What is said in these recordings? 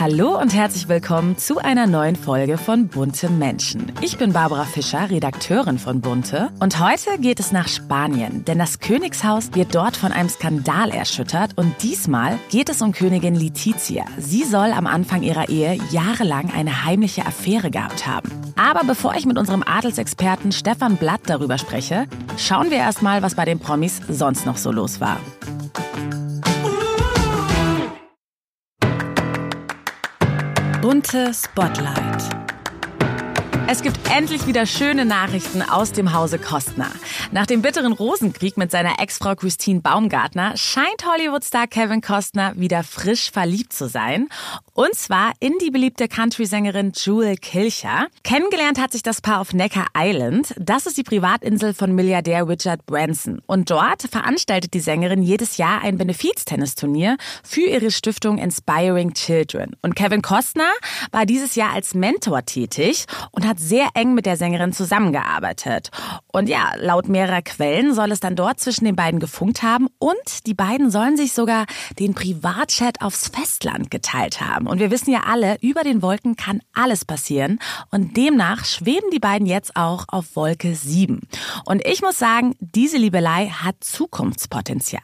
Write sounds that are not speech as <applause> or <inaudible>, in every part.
Hallo und herzlich willkommen zu einer neuen Folge von Bunte Menschen. Ich bin Barbara Fischer, Redakteurin von Bunte und heute geht es nach Spanien, denn das Königshaus wird dort von einem Skandal erschüttert und diesmal geht es um Königin Letizia. Sie soll am Anfang ihrer Ehe jahrelang eine heimliche Affäre gehabt haben. Aber bevor ich mit unserem Adelsexperten Stefan Blatt darüber spreche, schauen wir erstmal, was bei den Promis sonst noch so los war. Bunte Spotlight. Es gibt endlich wieder schöne Nachrichten aus dem Hause Kostner. Nach dem bitteren Rosenkrieg mit seiner Ex-Frau Christine Baumgartner scheint Hollywood-Star Kevin Costner wieder frisch verliebt zu sein. Und zwar in die beliebte Country-Sängerin Jewel Kilcher. Kennengelernt hat sich das Paar auf Necker Island. Das ist die Privatinsel von Milliardär Richard Branson. Und dort veranstaltet die Sängerin jedes Jahr ein Benefiztennisturnier für ihre Stiftung Inspiring Children. Und Kevin Costner war dieses Jahr als Mentor tätig und hat sehr eng mit der Sängerin zusammengearbeitet. Und ja, laut mehrerer Quellen soll es dann dort zwischen den beiden gefunkt haben und die beiden sollen sich sogar den Privatchat aufs Festland geteilt haben. Und wir wissen ja alle, über den Wolken kann alles passieren und demnach schweben die beiden jetzt auch auf Wolke 7. Und ich muss sagen, diese Liebelei hat Zukunftspotenzial.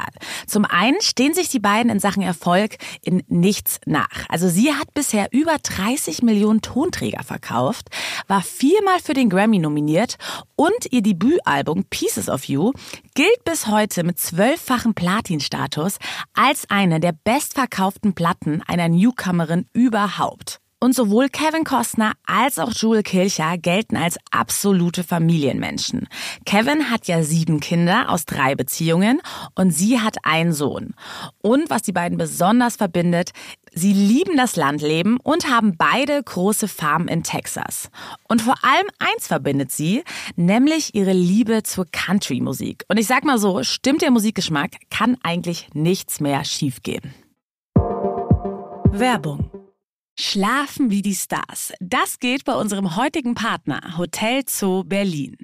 Zum einen stehen sich die beiden in Sachen Erfolg in nichts nach. Also sie hat bisher über 30 Millionen Tonträger verkauft, war viermal für den Grammy nominiert und ihr Debütalbum Pieces of You gilt bis heute mit zwölffachen Platin-Status als eine der bestverkauften Platten einer Newcomerin überhaupt. Und sowohl Kevin Costner als auch Jewel Kilcher gelten als absolute Familienmenschen. Kevin hat ja sieben Kinder aus drei Beziehungen und sie hat einen Sohn. Und was die beiden besonders verbindet, Sie lieben das Landleben und haben beide große Farmen in Texas. Und vor allem eins verbindet sie, nämlich ihre Liebe zur Country-Musik. Und ich sag mal so, stimmt der Musikgeschmack, kann eigentlich nichts mehr schiefgehen. Werbung Schlafen wie die Stars. Das geht bei unserem heutigen Partner Hotel Zoo Berlin.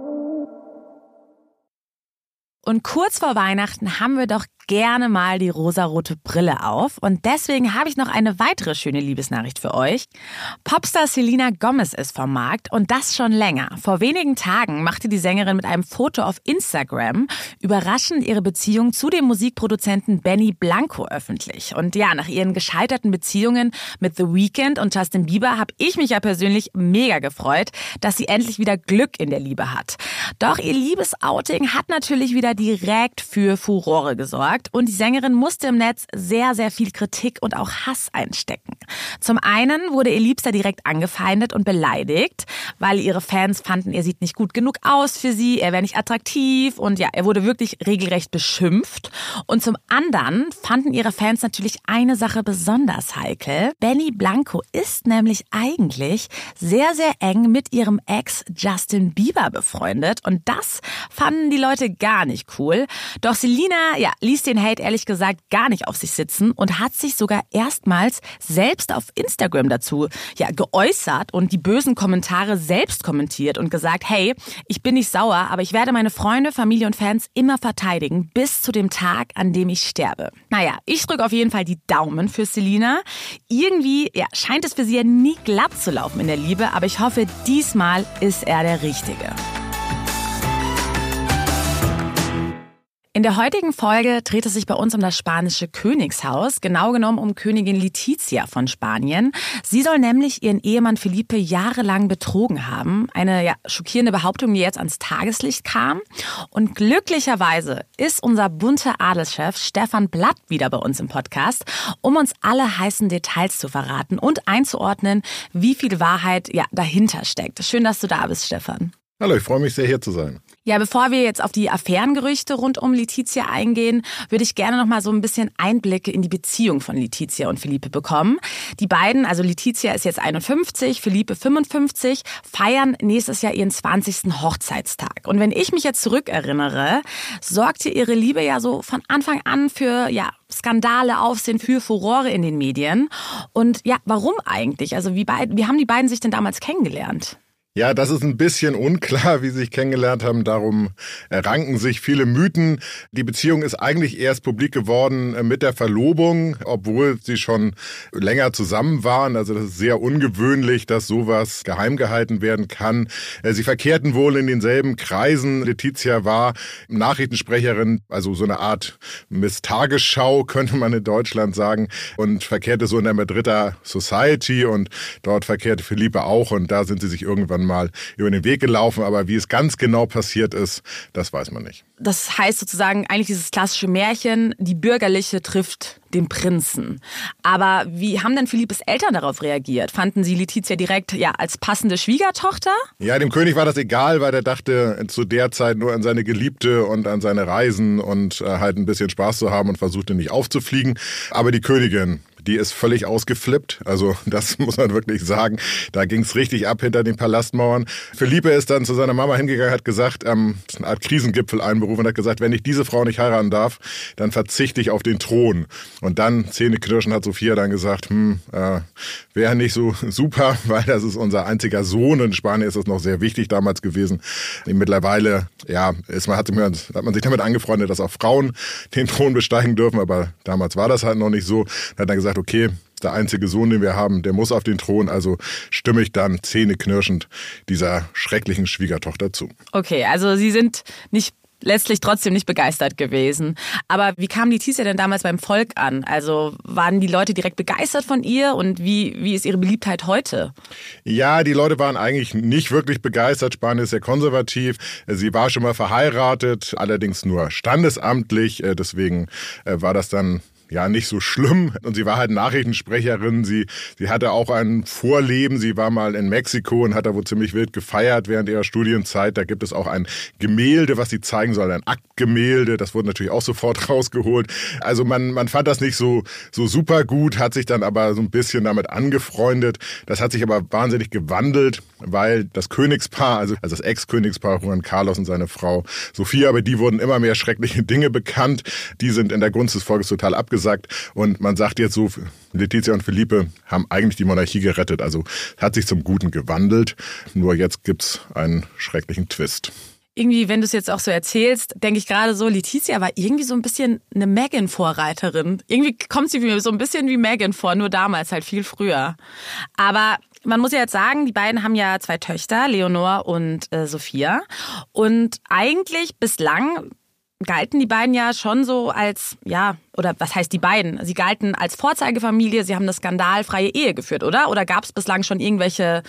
Und kurz vor Weihnachten haben wir doch gerne mal die rosarote Brille auf. Und deswegen habe ich noch eine weitere schöne Liebesnachricht für euch. Popstar Selena Gomez ist vom Markt und das schon länger. Vor wenigen Tagen machte die Sängerin mit einem Foto auf Instagram überraschend ihre Beziehung zu dem Musikproduzenten Benny Blanco öffentlich. Und ja, nach ihren gescheiterten Beziehungen mit The Weeknd und Justin Bieber habe ich mich ja persönlich mega gefreut, dass sie endlich wieder Glück in der Liebe hat. Doch ihr Liebesouting hat natürlich wieder direkt für Furore gesorgt und die Sängerin musste im Netz sehr, sehr viel Kritik und auch Hass einstecken. Zum einen wurde ihr Liebster direkt angefeindet und beleidigt, weil ihre Fans fanden, er sieht nicht gut genug aus für sie, er wäre nicht attraktiv und ja, er wurde wirklich regelrecht beschimpft. Und zum anderen fanden ihre Fans natürlich eine Sache besonders heikel. Benny Blanco ist nämlich eigentlich sehr, sehr eng mit ihrem Ex Justin Bieber befreundet und das fanden die Leute gar nicht cool. Doch Selina, ja, ließ ließ den Hate ehrlich gesagt gar nicht auf sich sitzen und hat sich sogar erstmals selbst auf Instagram dazu ja, geäußert und die bösen Kommentare selbst kommentiert und gesagt, hey, ich bin nicht sauer, aber ich werde meine Freunde, Familie und Fans immer verteidigen bis zu dem Tag, an dem ich sterbe. Naja, ich drücke auf jeden Fall die Daumen für Selina. Irgendwie ja, scheint es für sie ja nie glatt zu laufen in der Liebe, aber ich hoffe, diesmal ist er der Richtige. In der heutigen Folge dreht es sich bei uns um das spanische Königshaus, genau genommen um Königin Letizia von Spanien. Sie soll nämlich ihren Ehemann Felipe jahrelang betrogen haben. Eine ja, schockierende Behauptung, die jetzt ans Tageslicht kam. Und glücklicherweise ist unser bunter Adelschef Stefan Blatt wieder bei uns im Podcast, um uns alle heißen Details zu verraten und einzuordnen, wie viel Wahrheit ja dahinter steckt. Schön, dass du da bist, Stefan. Hallo, ich freue mich sehr, hier zu sein. Ja, bevor wir jetzt auf die Affärengerüchte rund um Letizia eingehen, würde ich gerne noch mal so ein bisschen Einblicke in die Beziehung von Letizia und Felipe bekommen. Die beiden, also Letizia ist jetzt 51, Felipe 55, feiern nächstes Jahr ihren 20. Hochzeitstag. Und wenn ich mich jetzt zurückerinnere, sorgte ihre Liebe ja so von Anfang an für, ja, Skandale, Aufsehen, für Furore in den Medien. Und ja, warum eigentlich? Also wie, beid, wie haben die beiden sich denn damals kennengelernt? Ja, das ist ein bisschen unklar, wie sie sich kennengelernt haben. Darum ranken sich viele Mythen. Die Beziehung ist eigentlich erst publik geworden äh, mit der Verlobung, obwohl sie schon länger zusammen waren. Also das ist sehr ungewöhnlich, dass sowas geheim gehalten werden kann. Äh, sie verkehrten wohl in denselben Kreisen. Letizia war Nachrichtensprecherin, also so eine Art Miss Tagesschau, <laughs> könnte man in Deutschland sagen, und verkehrte so in der Madrider Society und dort verkehrte Philippe auch und da sind sie sich irgendwann irgendwann mal über den Weg gelaufen, aber wie es ganz genau passiert ist, das weiß man nicht. Das heißt sozusagen eigentlich dieses klassische Märchen, die Bürgerliche trifft den Prinzen. Aber wie haben denn Philippes Eltern darauf reagiert? Fanden sie Letizia direkt ja als passende Schwiegertochter? Ja, dem König war das egal, weil er dachte zu der Zeit nur an seine Geliebte und an seine Reisen und äh, halt ein bisschen Spaß zu haben und versuchte nicht aufzufliegen. Aber die Königin, die ist völlig ausgeflippt. Also <laughs> das muss man wirklich sagen. Da ging es richtig ab hinter den Palastmauern. Philippe ist dann zu seiner Mama hingegangen, hat gesagt, ähm, eine Art Krisengipfel einberufen und hat gesagt, wenn ich diese Frau nicht heiraten darf, dann verzichte ich auf den Thron. Und dann, Zähneknirschen, hat Sophia dann gesagt, hm, äh, wäre nicht so super, <laughs> weil das ist unser einziger Sohn. In Spanien ist das noch sehr wichtig damals gewesen. Mittlerweile, ja, ist man, hat, hat man sich damit angefreundet, dass auch Frauen den Thron besteigen dürfen, aber damals war das halt noch nicht so. Hat dann gesagt, gesagt, okay, der einzige Sohn, den wir haben, der muss auf den Thron, also stimme ich dann zähneknirschend dieser schrecklichen Schwiegertochter zu. Okay, also Sie sind nicht letztlich trotzdem nicht begeistert gewesen. Aber wie kam Letizia denn damals beim Volk an? Also waren die Leute direkt begeistert von ihr und wie, wie ist ihre Beliebtheit heute? Ja, die Leute waren eigentlich nicht wirklich begeistert. Spanien ist sehr konservativ. Sie war schon mal verheiratet, allerdings nur standesamtlich. Äh, deswegen äh, war das dann ja nicht so schlimm. Und sie war halt Nachrichtensprecherin. Sie, sie hatte auch ein Vorleben. Sie war mal in Mexiko und hat da wohl ziemlich wild gefeiert während ihrer Studienzeit. Da gibt es auch ein Gemälde, was sie zeigen soll, ein Aktgemälde. Das wurde natürlich auch sofort <laughs> rausgeholt. Also man, man fand das nicht so, so super gut, hat sich dann aber so ein bisschen damit angefreundet. Das hat sich aber wahnsinnig gewandelt, weil das Königspaar, also, also das Ex-Königspaar Juan Carlos und seine Frau Sophia, aber die wurden immer mehr schreckliche Dinge bekannt. Die sind in der Gunst des Volkes total abgesetzt gesagt. Und man sagt jetzt so, Letizia und Felipe haben eigentlich die Monarchie gerettet. Also hat sich zum Guten gewandelt. Nur jetzt gibt es einen schrecklichen Twist irgendwie, wenn du es jetzt auch so erzählst, denke ich gerade so, Letizia war irgendwie so ein bisschen eine Megan-Vorreiterin. Irgendwie kommt sie mir so ein bisschen wie Megan vor, nur damals halt viel früher. Aber man muss ja jetzt sagen, die beiden haben ja zwei Töchter, Leonor und äh, Sophia. Und eigentlich bislang galten die beiden ja schon so als, ja, oder was heißt die beiden? Sie galten als Vorzeigefamilie, sie haben eine skandalfreie Ehe geführt, oder? Oder gab es bislang schon irgendwelche,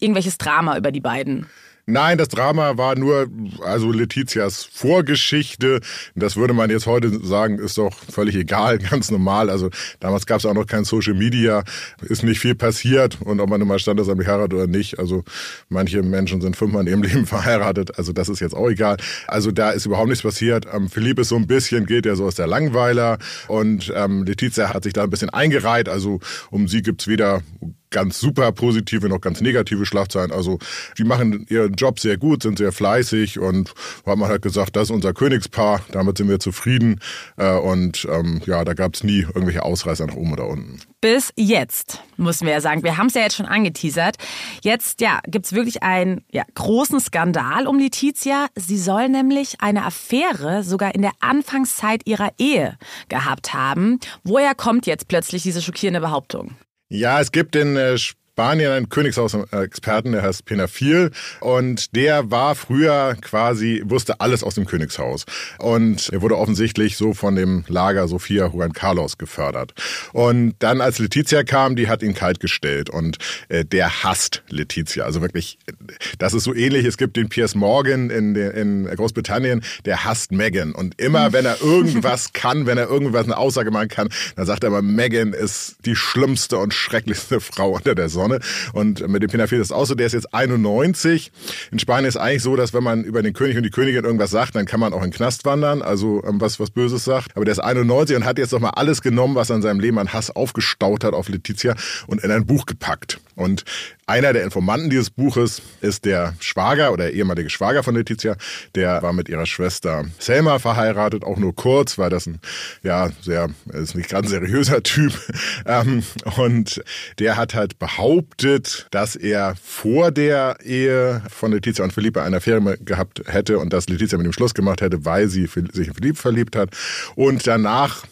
irgendwelches Drama über die beiden? Nein, das Drama war nur, also Letizias Vorgeschichte. Das würde man jetzt heute sagen, ist doch völlig egal, <laughs> ganz normal. Also damals gab es auch noch kein Social Media, ist nicht viel passiert und ob man immer standesamtlich heiratet oder nicht. Also manche Menschen sind fünfmal in ihrem <laughs> Leben verheiratet, also das ist jetzt auch egal. Also da ist überhaupt nichts passiert. Ähm, Philipp ist so ein bisschen, geht ja so aus der Langweiler und ähm, Letizia hat sich da ein bisschen eingereiht. Also um sie gibt's weder ganz super positive, noch ganz negative Schlagzeilen. Also die machen ihren Job sehr gut, sind sehr fleißig und hat man halt gesagt, das ist unser Königspaar, damit sind wir zufrieden. Äh, und ähm, ja, da gab es nie irgendwelche Ausreißer nach oben oder unten. Bis jetzt, müssen wir ja sagen. Wir haben es ja jetzt schon angeteasert. Jetzt ja, gibt es wirklich einen ja, großen Skandal um Letizia. Sie soll nämlich eine Affäre sogar in der Anfangszeit ihrer Ehe gehabt haben. Woher kommt jetzt plötzlich diese schockierende Behauptung? Ja, es gibt in äh, Spanien einen Königshaus-Experten, der heißt Penafil und der war früher quasi, wusste alles aus dem Königshaus und er wurde offensichtlich so von dem Lager Sofia Juan Carlos gefördert. Und dann als Letizia kam, die hat ihn kalt gestellt und äh, der hasst Letizia. Also wirklich, das ist so ähnlich, es gibt den Piers Morgan in, in Großbritannien, der hasst Meghan und immer wenn er irgendwas <laughs> kann, wenn er irgendwas eine Aussage machen kann, dann sagt er immer, Meghan ist die schlimmste und schrecklichste Frau unter der Sonne. Sonne. Und mit dem Pinafil ist es auch so, der ist jetzt 91. In Spanien ist eigentlich so, dass wenn man über den König und die Königin irgendwas sagt, dann kann man auch in den Knast wandern, also ähm, was, was Böses sagt. Aber der ist 91 und hat jetzt nochmal alles genommen, was er in seinem Leben an Hass aufgestaut hat auf Letizia und in ein Buch gepackt. Und einer der Informanten dieses Buches ist der Schwager oder der ehemalige Schwager von Letizia. Der war mit ihrer Schwester Selma verheiratet, auch nur kurz, weil das ein, ja, sehr, ist nicht ganz seriöser Typ. <laughs> Ähm, und der hat halt behauptet, dass er vor der Ehe von Letizia und Philippe eine Affäre gehabt hätte und dass Letizia mit ihm Schluss gemacht hätte, weil sie sich in Philippe verliebt hat. Und danach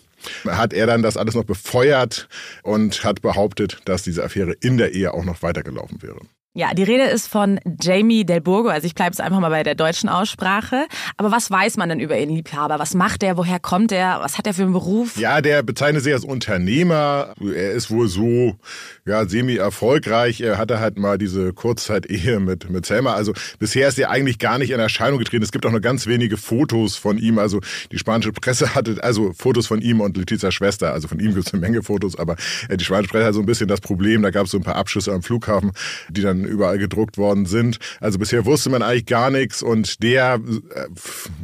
hat er dann das alles noch befeuert und hat behauptet, dass diese Affäre in der Ehe auch noch weitergelaufen wäre. Ja, die Rede ist von Jamie Del Burgo, also ich bleibe jetzt einfach mal bei der deutschen Aussprache. Aber was weiß man denn über ihren Liebhaber? Was macht er? Woher kommt er? Was hat er für einen Beruf? Ja, der bezeichnet sich als Unternehmer. Er ist wohl so ja, semi-erfolgreich. Er hatte halt mal diese Kurzzeit-Ehe mit, mit Selma. Also bisher ist er eigentlich gar nicht in Erscheinung getreten. Es gibt auch nur ganz wenige Fotos von ihm. Also die spanische Presse hatte also Fotos von ihm und Letizias Schwester. Also von ihm gibt es eine Menge Fotos, aber äh, die spanische Presse hat so ein bisschen das Problem. Da gab es so ein paar Abschüsse am Flughafen, die dann überall gedruckt worden sind. Also bisher wusste man eigentlich gar nichts und der äh,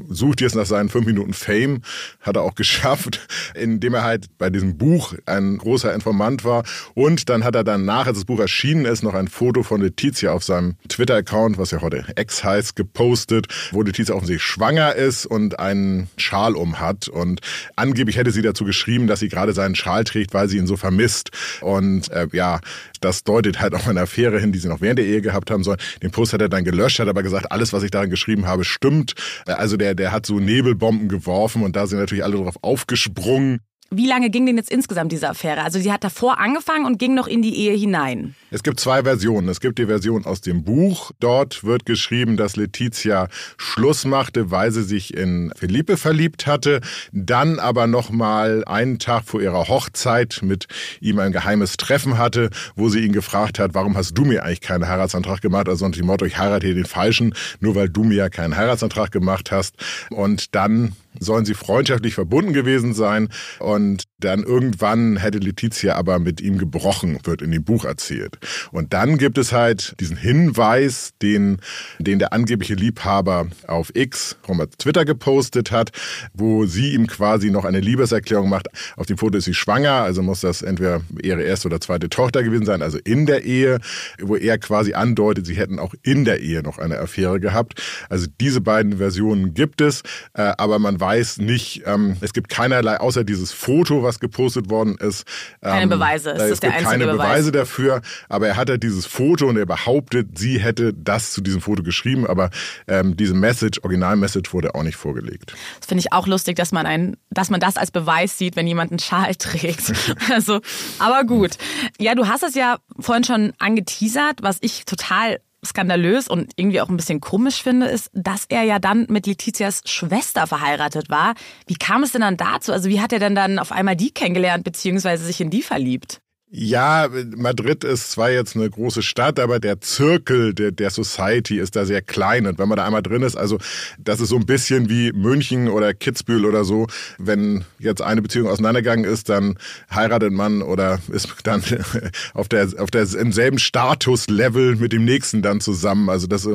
sucht jetzt nach seinen fünf Minuten Fame, hat er auch <laughs> geschafft, indem er halt bei diesem Buch ein großer Informant war. Und dann hat er danach, als das Buch erschienen ist, noch ein Foto von Letizia auf seinem Twitter-Account, was ja heute Ex heißt, gepostet, wo Letizia offensichtlich schwanger ist und einen Schal um hat. Und angeblich hätte sie dazu geschrieben, dass sie gerade seinen Schal trägt, weil sie ihn so vermisst. Und äh, ja, das deutet halt auf eine Affäre hin, die sie noch während der Ehe gehabt haben sollen. Den Post hat er dann gelöscht, hat aber gesagt, alles, was ich darin geschrieben habe, stimmt. Also der, der hat so Nebelbomben geworfen und da sind natürlich alle drauf aufgesprungen. Wie lange ging denn jetzt insgesamt diese Affäre? Also sie hat davor angefangen und ging noch in die Ehe hinein. Es gibt zwei Versionen. Es gibt die Version aus dem Buch. Dort wird geschrieben, dass Letizia Schluss machte, weil sie sich in Felipe verliebt hatte, dann aber noch mal einen Tag vor ihrer Hochzeit mit ihm ein geheimes Treffen hatte, wo sie ihn gefragt hat, warum hast du mir eigentlich keinen Heiratsantrag gemacht? Also unter dem Motto, ich heirate den Falschen, nur weil du mir ja keinen Heiratsantrag gemacht hast. Und dann sollen sie freundschaftlich verbunden gewesen sein. Und dann irgendwann hätte Letizia aber mit ihm gebrochen, wird in dem Buch erzählt. Und dann gibt es halt diesen Hinweis, den, den der angebliche Liebhaber auf X, auf Twitter gepostet hat, wo sie ihm quasi noch eine Liebeserklärung macht. Auf dem Foto ist sie schwanger, also muss das entweder ihre erste oder zweite Tochter gewesen sein, also in der Ehe, wo er quasi andeutet, sie hätten auch in der Ehe noch eine Affäre gehabt. Also diese beiden Versionen gibt es, äh, aber man weiß nicht, ähm, es gibt keinerlei, außer dieses Foto, was gepostet worden ist. keine ähm, Beweise, es ist der einzige keine Beweis. Beweise dafür, aber er hat halt dieses Foto und er behauptet, sie hätte das zu diesem Foto geschrieben, aber ähm, diese Message, Originalmessage wurde auch nicht vorgelegt. Das finde ich auch lustig, dass man ein, dass man das als Beweis sieht, wenn jemand einen Schal <laughs> trägt. also, aber gut. Ja, du hast es ja vorhin schon angeteasert, was ich total skandalös und irgendwie auch ein bisschen komisch finde, ist, dass er ja dann mit Letizias Schwester verheiratet war. Wie kam es denn dann dazu? Also wie hat er denn dann auf einmal die kennengelernt, beziehungsweise sich in die verliebt? Ja, Madrid ist zwar jetzt eine große Stadt, aber der Zirkel der, der Society ist da sehr klein. Und wenn man da einmal drin ist, also das ist so ein bisschen wie München oder Kitzbühel oder so. Wenn jetzt eine Beziehung auseinandergegangen ist, dann heiratet man oder ist dann <laughs> auf der, auf der im selben Statuslevel mit dem nächsten dann zusammen. Also das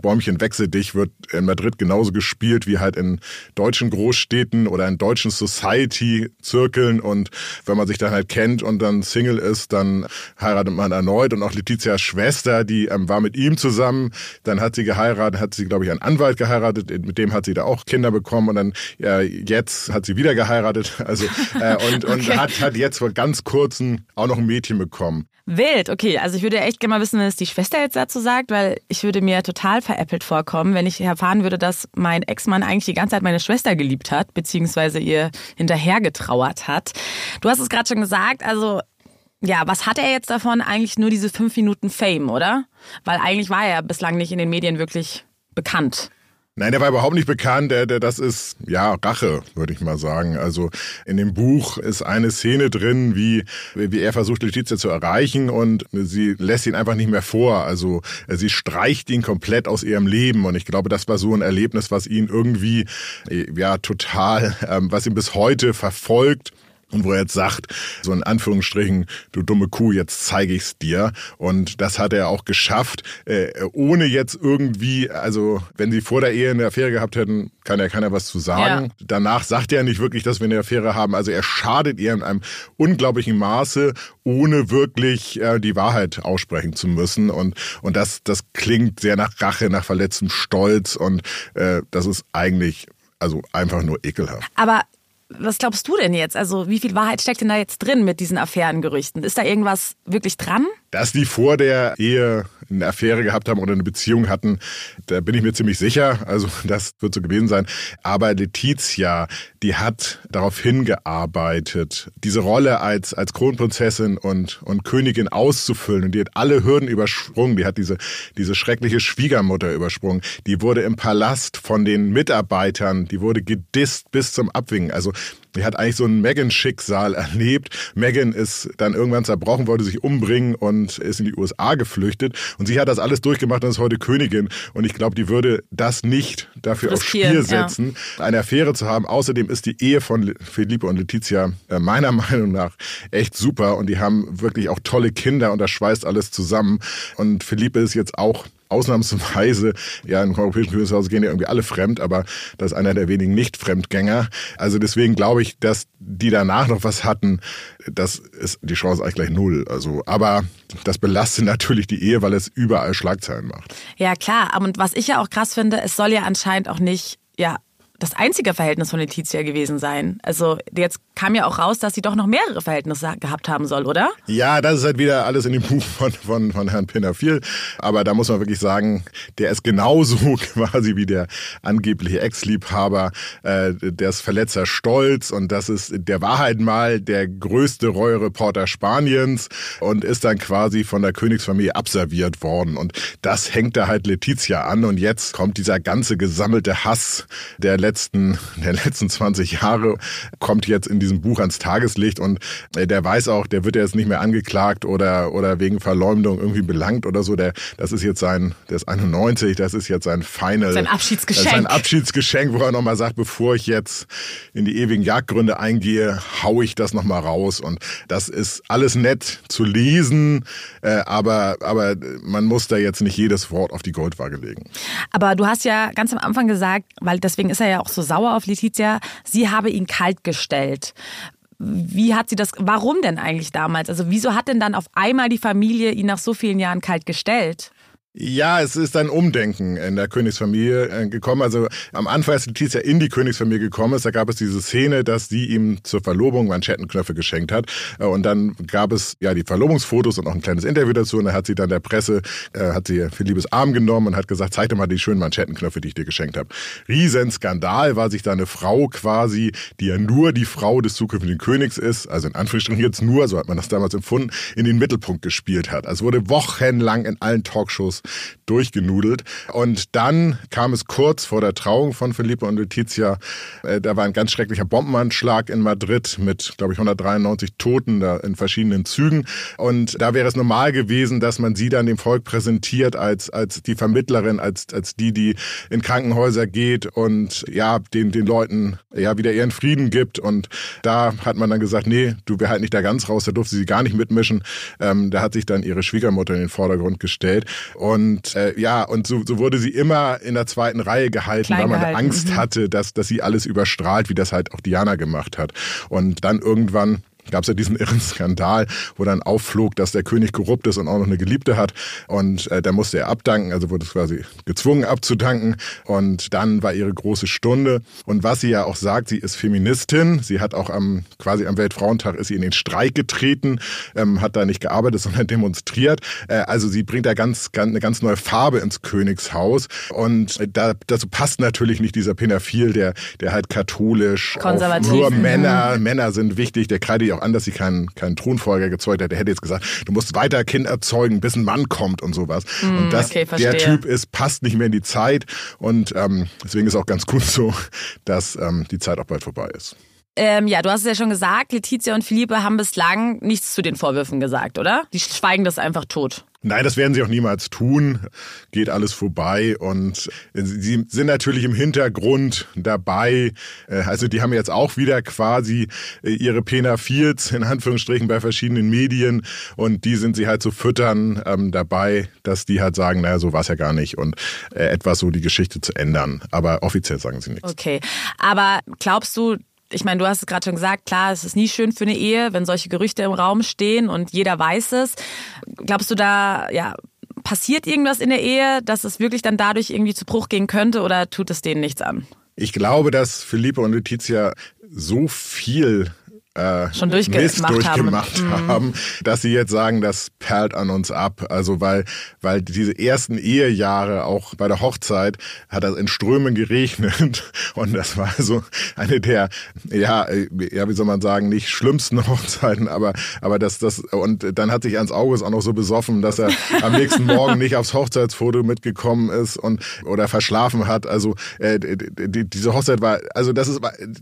Bäumchen wechsel dich wird in Madrid genauso gespielt wie halt in deutschen Großstädten oder in deutschen Society-Zirkeln. Und wenn man sich dann halt kennt und dann Single ist, dann heiratet man erneut. Und auch Letizias Schwester, die ähm, war mit ihm zusammen. Dann hat sie geheiratet, hat sie, glaube ich, einen Anwalt geheiratet. Mit dem hat sie da auch Kinder bekommen. Und dann ja, jetzt hat sie wieder geheiratet. <laughs> Also äh, und, und okay. hat, hat jetzt vor ganz kurzem auch noch ein Mädchen bekommen. Wild, okay. Also ich würde echt gerne mal wissen, was die Schwester jetzt dazu sagt, weil ich würde mir total veräppelt vorkommen, wenn ich erfahren würde, dass mein Ex-Mann eigentlich die ganze Zeit meine Schwester geliebt hat, beziehungsweise ihr hinterhergetrauert hat. Du hast es gerade schon gesagt, also ja, was hat er jetzt davon? Eigentlich nur diese fünf Minuten Fame, oder? Weil eigentlich war er bislang nicht in den Medien wirklich bekannt. Nein, der war überhaupt nicht bekannt. Der, der, das ist, ja, Rache, würde ich mal sagen. Also in dem Buch ist eine Szene drin, wie, wie er versucht, Letizia zu erreichen und sie lässt ihn einfach nicht mehr vor. Also sie streicht ihn komplett aus ihrem Leben. Und ich glaube, das war so ein Erlebnis, was ihn irgendwie, ja, total, ähm, was ihn bis heute verfolgt und wo er jetzt sagt, so in Anführungsstrichen, du dumme Kuh, jetzt zeige ich's dir. Und das hat er auch geschafft, äh, ohne jetzt irgendwie, also wenn sie vor der Ehe eine Affäre gehabt hätten, kann ja keiner was zu sagen. Ja. Danach sagt er nicht wirklich, dass wir eine Affäre haben. Also er schadet ihr in einem unglaublichen Maße, ohne wirklich äh, die Wahrheit aussprechen zu müssen. Und, und das, das klingt sehr nach Rache, nach verletztem Stolz. Und äh, das ist eigentlich also einfach nur ekelhaft. Aber was glaubst du denn jetzt? Also wie viel Wahrheit steckt denn da jetzt drin mit diesen Affärengerüchten? Ist da irgendwas wirklich dran? Dass die vor der Ehe eine Affäre gehabt haben oder eine Beziehung hatten, da bin ich mir ziemlich sicher. Also <laughs> das wird so gewesen sein. Aber Letizia, die hat darauf hingearbeitet, diese Rolle als, als Kronprinzessin und, und Königin auszufüllen. Und die hat alle Hürden übersprungen. Die hat diese, diese schreckliche Schwiegermutter übersprungen. Die wurde im Palast von den Mitarbeitern, die wurde gedisst bis zum Abwingen. Also die hat eigentlich so ein Megan-Schicksal erlebt. Megan ist dann irgendwann zerbrochen, wollte sich umbringen und ist in die USA geflüchtet. Und sie hat das alles durchgemacht und ist heute Königin. Und ich glaube, die würde das nicht dafür aufs Spiel setzen, ja. eine Affäre zu haben. Außerdem ist die Ehe von Felipe und Letizia äh, meiner <laughs> Meinung nach echt super. Und die haben wirklich auch tolle Kinder und das schweißt alles zusammen. Und Felipe ist jetzt auch ausnahmsweise, ja, im europäischen Königshaus gehen ja irgendwie alle fremd, aber das ist einer der wenigen Nicht-Fremdgänger. Also deswegen glaube ich, dass die danach noch was hatten, das ist die Chance eigentlich gleich null. Also, aber das belastet natürlich die Ehe, weil es überall Schlagzeilen macht. Ja, klar. Und was ich ja auch krass finde, es soll ja anscheinend auch nicht, ja, das einzige Verhältnis von Letizia gewesen sein. Also jetzt kam ja auch raus, dass sie doch noch mehrere Verhältnisse gehabt haben soll, oder? Ja, das ist halt wieder alles in dem Buch von, von, von Herrn Pinnerfiel. Aber da muss man wirklich sagen, der ist genauso <laughs> quasi wie der angebliche Ex-Liebhaber. Äh, der ist verletzter Stolz und das ist der Wahrheit mal der größte Reuereporter Spaniens und ist dann quasi von der Königsfamilie abserviert worden. Und das hängt da halt Letizia an und jetzt kommt dieser ganze gesammelte Hass der letzten, der letzten 20 Jahre, kommt jetzt in diesem Buch ans Tageslicht und äh, der weiß auch, der wird jetzt nicht mehr angeklagt oder, oder wegen Verleumdung irgendwie belangt oder so. Der, das ist jetzt sein, der ist 91, das ist jetzt sein Final. Sein Abschiedsgeschenk. Sein Abschiedsgeschenk, wo er nochmal sagt, bevor ich jetzt in die ewigen Jagdgründe eingehe, hau ich das nochmal raus. Und das ist alles nett zu lesen, äh, aber, aber man muss da jetzt nicht jedes Wort auf die Goldwaage legen. Aber du hast ja ganz am Anfang gesagt, weil deswegen ist er ja auch so sauer auf Letizia, sie habe ihn kalt gestellt. Wie hat sie das, warum denn eigentlich damals? Also wieso hat denn dann auf einmal die Familie ihn nach so vielen Jahren kalt gestellt? Ja, es ist ein Umdenken in der Königsfamilie äh, gekommen. Also am Anfang, als Letizia in die Königsfamilie gekommen ist, da gab es diese Szene, dass sie ihm zur Verlobung Manschettenknöpfe geschenkt hat. Äh, und dann gab es ja die Verlobungsfotos und auch ein kleines Interview dazu. Und da hat sie dann der Presse, äh, hat sie Philippes Arm genommen und hat gesagt, zeig dir mal die schönen Manschettenknöpfe, die ich dir geschenkt habe. Riesenskandal, weil sich da eine Frau quasi, die ja nur die Frau des zukünftigen Königs ist, also in Anführungsstrichen jetzt nur, so hat man das damals empfunden, in den Mittelpunkt gespielt hat. Also wurde wochenlang in allen Talkshows durchgenudelt. Und dann kam es kurz vor der Trauung von Felipe und Letizia. Äh, da war ein ganz schrecklicher Bombenanschlag in Madrid mit, glaube ich, 193 Toten da in verschiedenen Zügen. Und da wäre es normal gewesen, dass man sie dann dem Volk präsentiert als, als die Vermittlerin, als, als die, die in Krankenhäuser geht und ja, den, den Leuten ja wieder ihren Frieden gibt. Und da hat man dann gesagt, nee, du wär halt nicht da ganz raus, da durfte sie gar nicht mitmischen. Ähm, da hat sich dann ihre Schwiegermutter in den Vordergrund gestellt. Und und äh, ja, und so, so wurde sie immer in der zweiten Reihe gehalten, Klein weil man gehalten. Angst mhm. hatte, dass, dass sie alles überstrahlt, wie das halt auch Diana gemacht hat. Und dann irgendwann gab es ja diesen irren Skandal, wo dann aufflog, dass der König korrupt ist und auch noch eine Geliebte hat. Und äh, da musste er abdanken, also wurde quasi gezwungen abzudanken. Und dann war ihre große Stunde. Und was sie ja auch sagt, sie ist Feministin. Sie hat auch am quasi am Weltfrauentag ist sie in den Streik getreten, ähm, hat da nicht gearbeitet, <laughs> sondern demonstriert. Äh, also sie bringt da ganz, ganz eine ganz neue Farbe ins Königshaus. Und da, dazu passt natürlich nicht dieser Penaphil, der, der halt katholisch, Konservativ. nur Männer, mhm. Männer sind wichtig. Der kreidet ja auch an, dass sie keinen, keinen Thronfolger gezeugt hat. Der hätte jetzt gesagt, du musst weiter Kind erzeugen, bis ein Mann kommt und sowas. Mm, und das, okay, der Typ ist, passt nicht mehr in die Zeit. Und ähm, deswegen ist auch ganz <laughs> gut so, dass ähm, die Zeit auch bald vorbei ist. Ähm, ja, du hast es ja schon gesagt, Letizia und Philippe haben bislang nichts zu den Vorwürfen gesagt, oder? Die schweigen das einfach tot. Nein, das werden sie auch niemals tun. Geht alles vorbei und sie sind natürlich im Hintergrund dabei. Äh, also die haben jetzt auch wieder quasi äh, ihre Pena Fields in Anführungsstrichen bei verschiedenen Medien und die sind sie halt zu füttern ähm, dabei, dass die halt sagen, naja, so war es ja gar nicht und äh, etwas so die Geschichte zu ändern. Aber offiziell sagen sie nichts. Okay, aber glaubst du, ich meine, du hast es gerade schon gesagt, klar, es ist nie schön für eine Ehe, wenn solche Gerüchte im Raum stehen und jeder weiß es. Glaubst du da, ja, passiert irgendwas in der Ehe, dass es wirklich dann dadurch irgendwie zu Bruch gehen könnte oder tut es denen nichts an? Ich glaube, dass Philippe und Letizia so viel äh, schon durchge Mist durchgemacht haben. Mhm. haben, dass sie jetzt sagen, das perlt an uns ab. Also weil, weil diese ersten Ehejahre auch bei der Hochzeit hat das in Strömen geregnet <laughs> und das war so eine der, ja, ja, wie soll man sagen, nicht schlimmsten <laughs> Hochzeiten, aber, aber das, das, und dann hat sich Ernst August auch noch so besoffen, dass er am nächsten Morgen nicht aufs Hochzeitsfoto mitgekommen ist und, oder verschlafen hat. Also, äh, die, diese Hochzeit war, also das ist,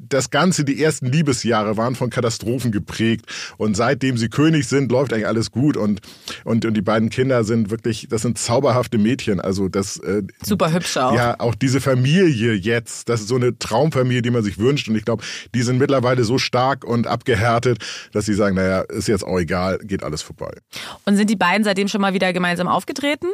das Ganze, die ersten Liebesjahre waren von Katastrophen geprägt. Und seitdem sie König sind, läuft eigentlich alles gut. Und, und, und die beiden Kinder sind wirklich, das sind zauberhafte Mädchen. Also das äh, super hübsch auch. Ja, auch diese Familie jetzt, das ist so eine Traumfamilie, die man sich wünscht. Und ich glaube, die sind mittlerweile so stark und abgehärtet, dass sie sagen, naja, ist jetzt auch egal, geht alles vorbei. Und sind die beiden seitdem schon mal wieder gemeinsam aufgetreten?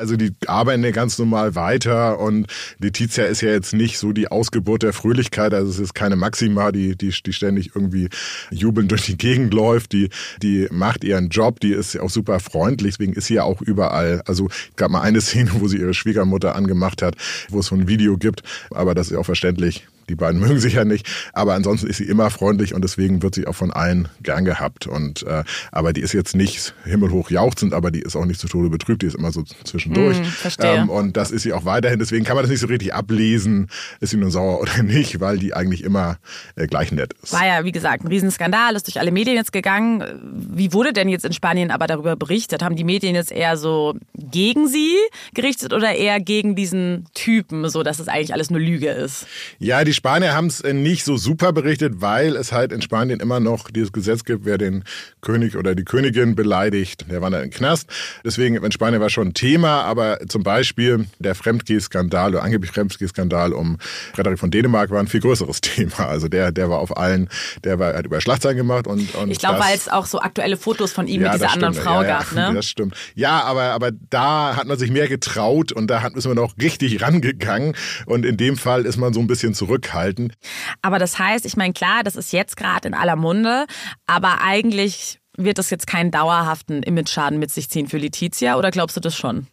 Also die arbeiten ja ganz normal weiter und Letizia ist ja jetzt nicht so die Ausgeburt der Fröhlichkeit, also es ist keine Maxima, die, die, die ständig irgendwie jubelnd durch die Gegend läuft, die, die macht ihren Job, die ist auch super freundlich, deswegen ist sie ja auch überall. Also es gab mal eine Szene, wo sie ihre Schwiegermutter angemacht hat, wo es so ein Video gibt, aber das ist auch verständlich die beiden <laughs> mögen sich ja nicht, aber ansonsten ist sie immer freundlich und deswegen wird sie auch von allen gern gehabt. Und äh, aber die ist jetzt nicht himmelhoch jauchzend, aber die ist auch nicht zu Tode betrübt, die ist immer so zwischendurch. Mm, verstehe. Ähm, und das ist sie auch weiterhin. Deswegen kann man das nicht so richtig ablesen, ist sie nun sauer <laughs> oder nicht, weil die eigentlich immer äh, gleich nett ist. War ja, wie gesagt, ein Riesenskandal, ist durch alle Medien jetzt gegangen. Wie wurde denn jetzt in Spanien aber darüber berichtet? Haben die Medien jetzt eher so gegen sie gerichtet oder eher gegen diesen Typen, so dass es eigentlich alles nur Lüge ist? Ja, die Spanier haben es äh, nicht so super berichtet, weil es halt in Spanien immer noch dieses Gesetz gibt, wer den König oder die Königin beleidigt, der wandert in den Knast. Deswegen in Spanien war schon ein Thema, aber zum Beispiel der Fremdgehskandal oder angeblich Fremdgehskandal um Frederik von Dänemark war ein viel größeres <laughs> Thema. Also der, der war auf allen, der war, hat über Schlagzeilen gemacht und, und Ich glaube, weil es auch so aktuelle Fotos von ihm ja, mit dieser anderen Frau ja, gab, ne? Das stimmt. Ja, aber, aber da hat man sich mehr getraut und da ist man auch richtig rangegangen und in dem Fall ist man so ein bisschen zurück zurückhaltend. Aber das heißt, ich meine, klar, das ist jetzt gerade in aller Munde, aber eigentlich wird das jetzt keinen dauerhaften Image-Schaden mit sich ziehen für Letizia oder glaubst du das schon?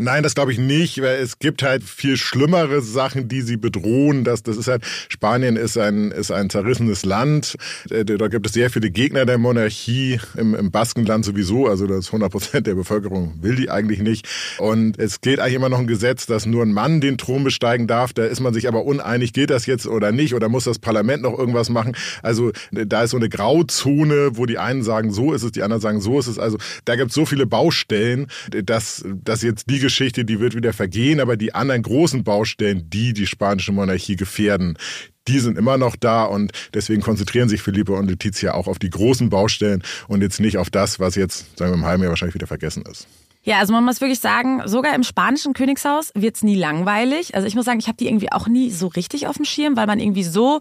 Nein, das glaube ich nicht, weil es gibt halt viel schlimmere Sachen, die sie bedrohen. Das, das ist halt, Spanien ist ein, ist ein zerrissenes Land. Äh, da gibt es sehr viele Gegner der Monarchie, im, im Baskenland sowieso. Also das 100 Prozent der Bevölkerung will die eigentlich nicht. Und es gilt eigentlich immer noch ein Gesetz, dass nur ein Mann den Thron besteigen darf. Da ist man sich aber uneinig, gilt das jetzt oder nicht? Oder muss das Parlament noch irgendwas machen? Also da ist so eine Grauzone, wo die einen sagen, so ist es, die anderen sagen, so ist es. Also da gibt es so viele Baustellen, dass, dass jetzt die Geschichte, die wird wieder vergehen, aber die anderen großen Baustellen, die die spanische Monarchie gefährden, die sind immer noch da und deswegen konzentrieren sich Philippe und Letizia auch auf die großen Baustellen und jetzt nicht auf das, was jetzt, sagen wir im halben Jahr wahrscheinlich wieder vergessen ist. Ja, also man muss wirklich sagen, sogar im spanischen Königshaus wird es nie langweilig. Also ich muss sagen, ich habe die irgendwie auch nie so richtig auf dem Schirm, weil man irgendwie so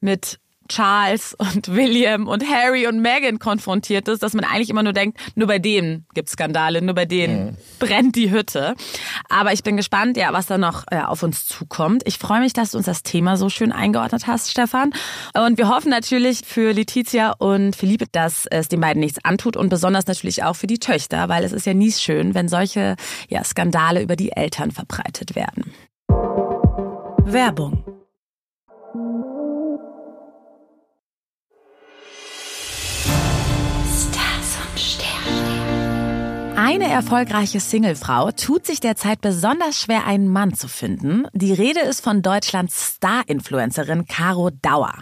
mit Charles und William und Harry und Meghan konfrontiert ist, dass man eigentlich immer nur denkt, nur bei denen gibt es Skandale, nur bei denen mhm. brennt die Hütte. Aber ich bin gespannt, ja, was da noch äh, auf uns zukommt. Ich freue mich, dass du uns das Thema so schön eingeordnet hast, Stefan. Und wir hoffen natürlich für Letizia und Philippe, dass es den beiden nichts antut und besonders natürlich auch für die Töchter, weil es ist ja nie schön, wenn solche ja, Skandale über die Eltern verbreitet werden. Werbung Eine erfolgreiche Singlefrau tut sich derzeit besonders schwer, einen Mann zu finden. Die Rede ist von Deutschlands Star-Influencerin Caro Dauer.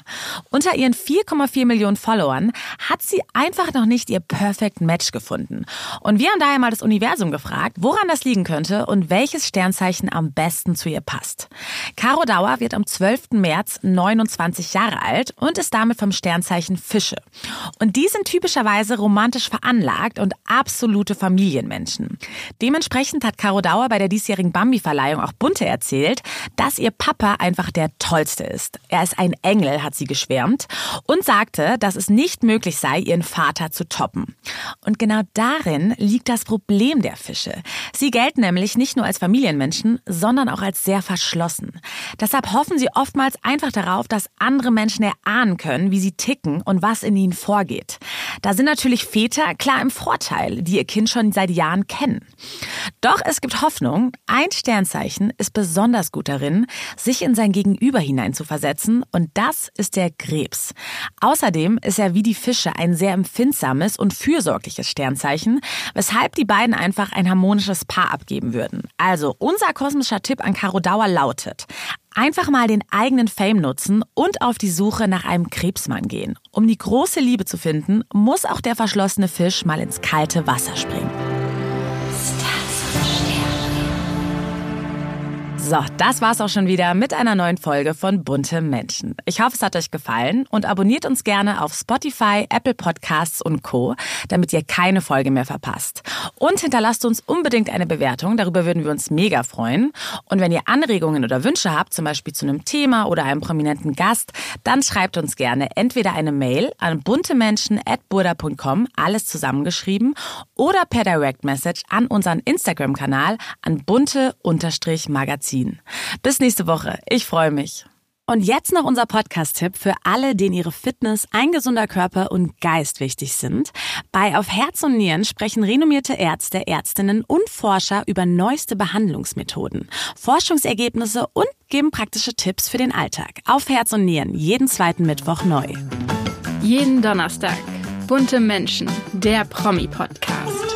Unter ihren 4,4 Millionen Followern hat sie einfach noch nicht ihr Perfect Match gefunden. Und wir haben daher mal das Universum gefragt, woran das liegen könnte und welches Sternzeichen am besten zu ihr passt. Caro Dauer wird am 12. März 29 Jahre alt und ist damit vom Sternzeichen Fische. Und die sind typischerweise romantisch veranlagt und absolute Familie Familienmenschen. Dementsprechend hat Caro Dauer bei der diesjährigen Bambi-Verleihung auch Bunte erzählt, dass ihr Papa einfach der Tollste ist. Er ist ein Engel, hat sie geschwärmt und sagte, dass es nicht möglich sei, ihren Vater zu toppen. Und genau darin liegt das Problem der Fische. Sie gelten nämlich nicht nur als Familienmenschen, sondern auch als sehr verschlossen. Deshalb hoffen sie oftmals einfach darauf, dass andere Menschen erahnen können, wie sie ticken und was in ihnen vorgeht. Da sind natürlich Väter klar im Vorteil, die ihr Kind schon seit Jahren kennen. Doch es gibt Hoffnung. Ein Sternzeichen ist besonders gut darin, sich in sein Gegenüber hineinzuversetzen und das ist der Krebs. Außerdem ist er wie die Fische ein sehr empfindsames und fürsorgliches Sternzeichen, weshalb die beiden einfach ein harmonisches Paar abgeben würden. Also unser kosmischer Tipp an Caro Dauer lautet, Einfach mal den eigenen Fame nutzen und auf die Suche nach einem Krebsmann gehen. Um die große Liebe zu finden, muss auch der verschlossene Fisch mal ins kalte Wasser springen. So, das war's auch schon wieder mit einer neuen Folge von Bunte Menschen. Ich hoffe, es hat euch gefallen und abonniert uns gerne auf Spotify, Apple Podcasts und Co., damit ihr keine Folge mehr verpasst. Und hinterlasst uns unbedingt eine Bewertung, darüber würden wir uns mega freuen. Und wenn ihr Anregungen oder Wünsche habt, zum Beispiel zu einem Thema oder einem prominenten Gast, dann schreibt uns gerne entweder eine Mail an buntemenschen.burda.com, alles zusammengeschrieben, oder per Direct Message an unseren Instagram-Kanal an bunte-magazin. Berlin. Bis nächste Woche. Ich freue mich. Und jetzt noch unser Podcast-Tipp für alle, denen ihre Fitness, ein gesunder Körper und Geist wichtig sind. Bei Auf Herz und Nieren sprechen renommierte Ärzte, Ärztinnen und Forscher über neueste Behandlungsmethoden, Forschungsergebnisse und geben praktische Tipps für den Alltag. Auf Herz und Nieren, jeden zweiten Mittwoch neu. Jeden Donnerstag. Bunte Menschen, der Promi-Podcast.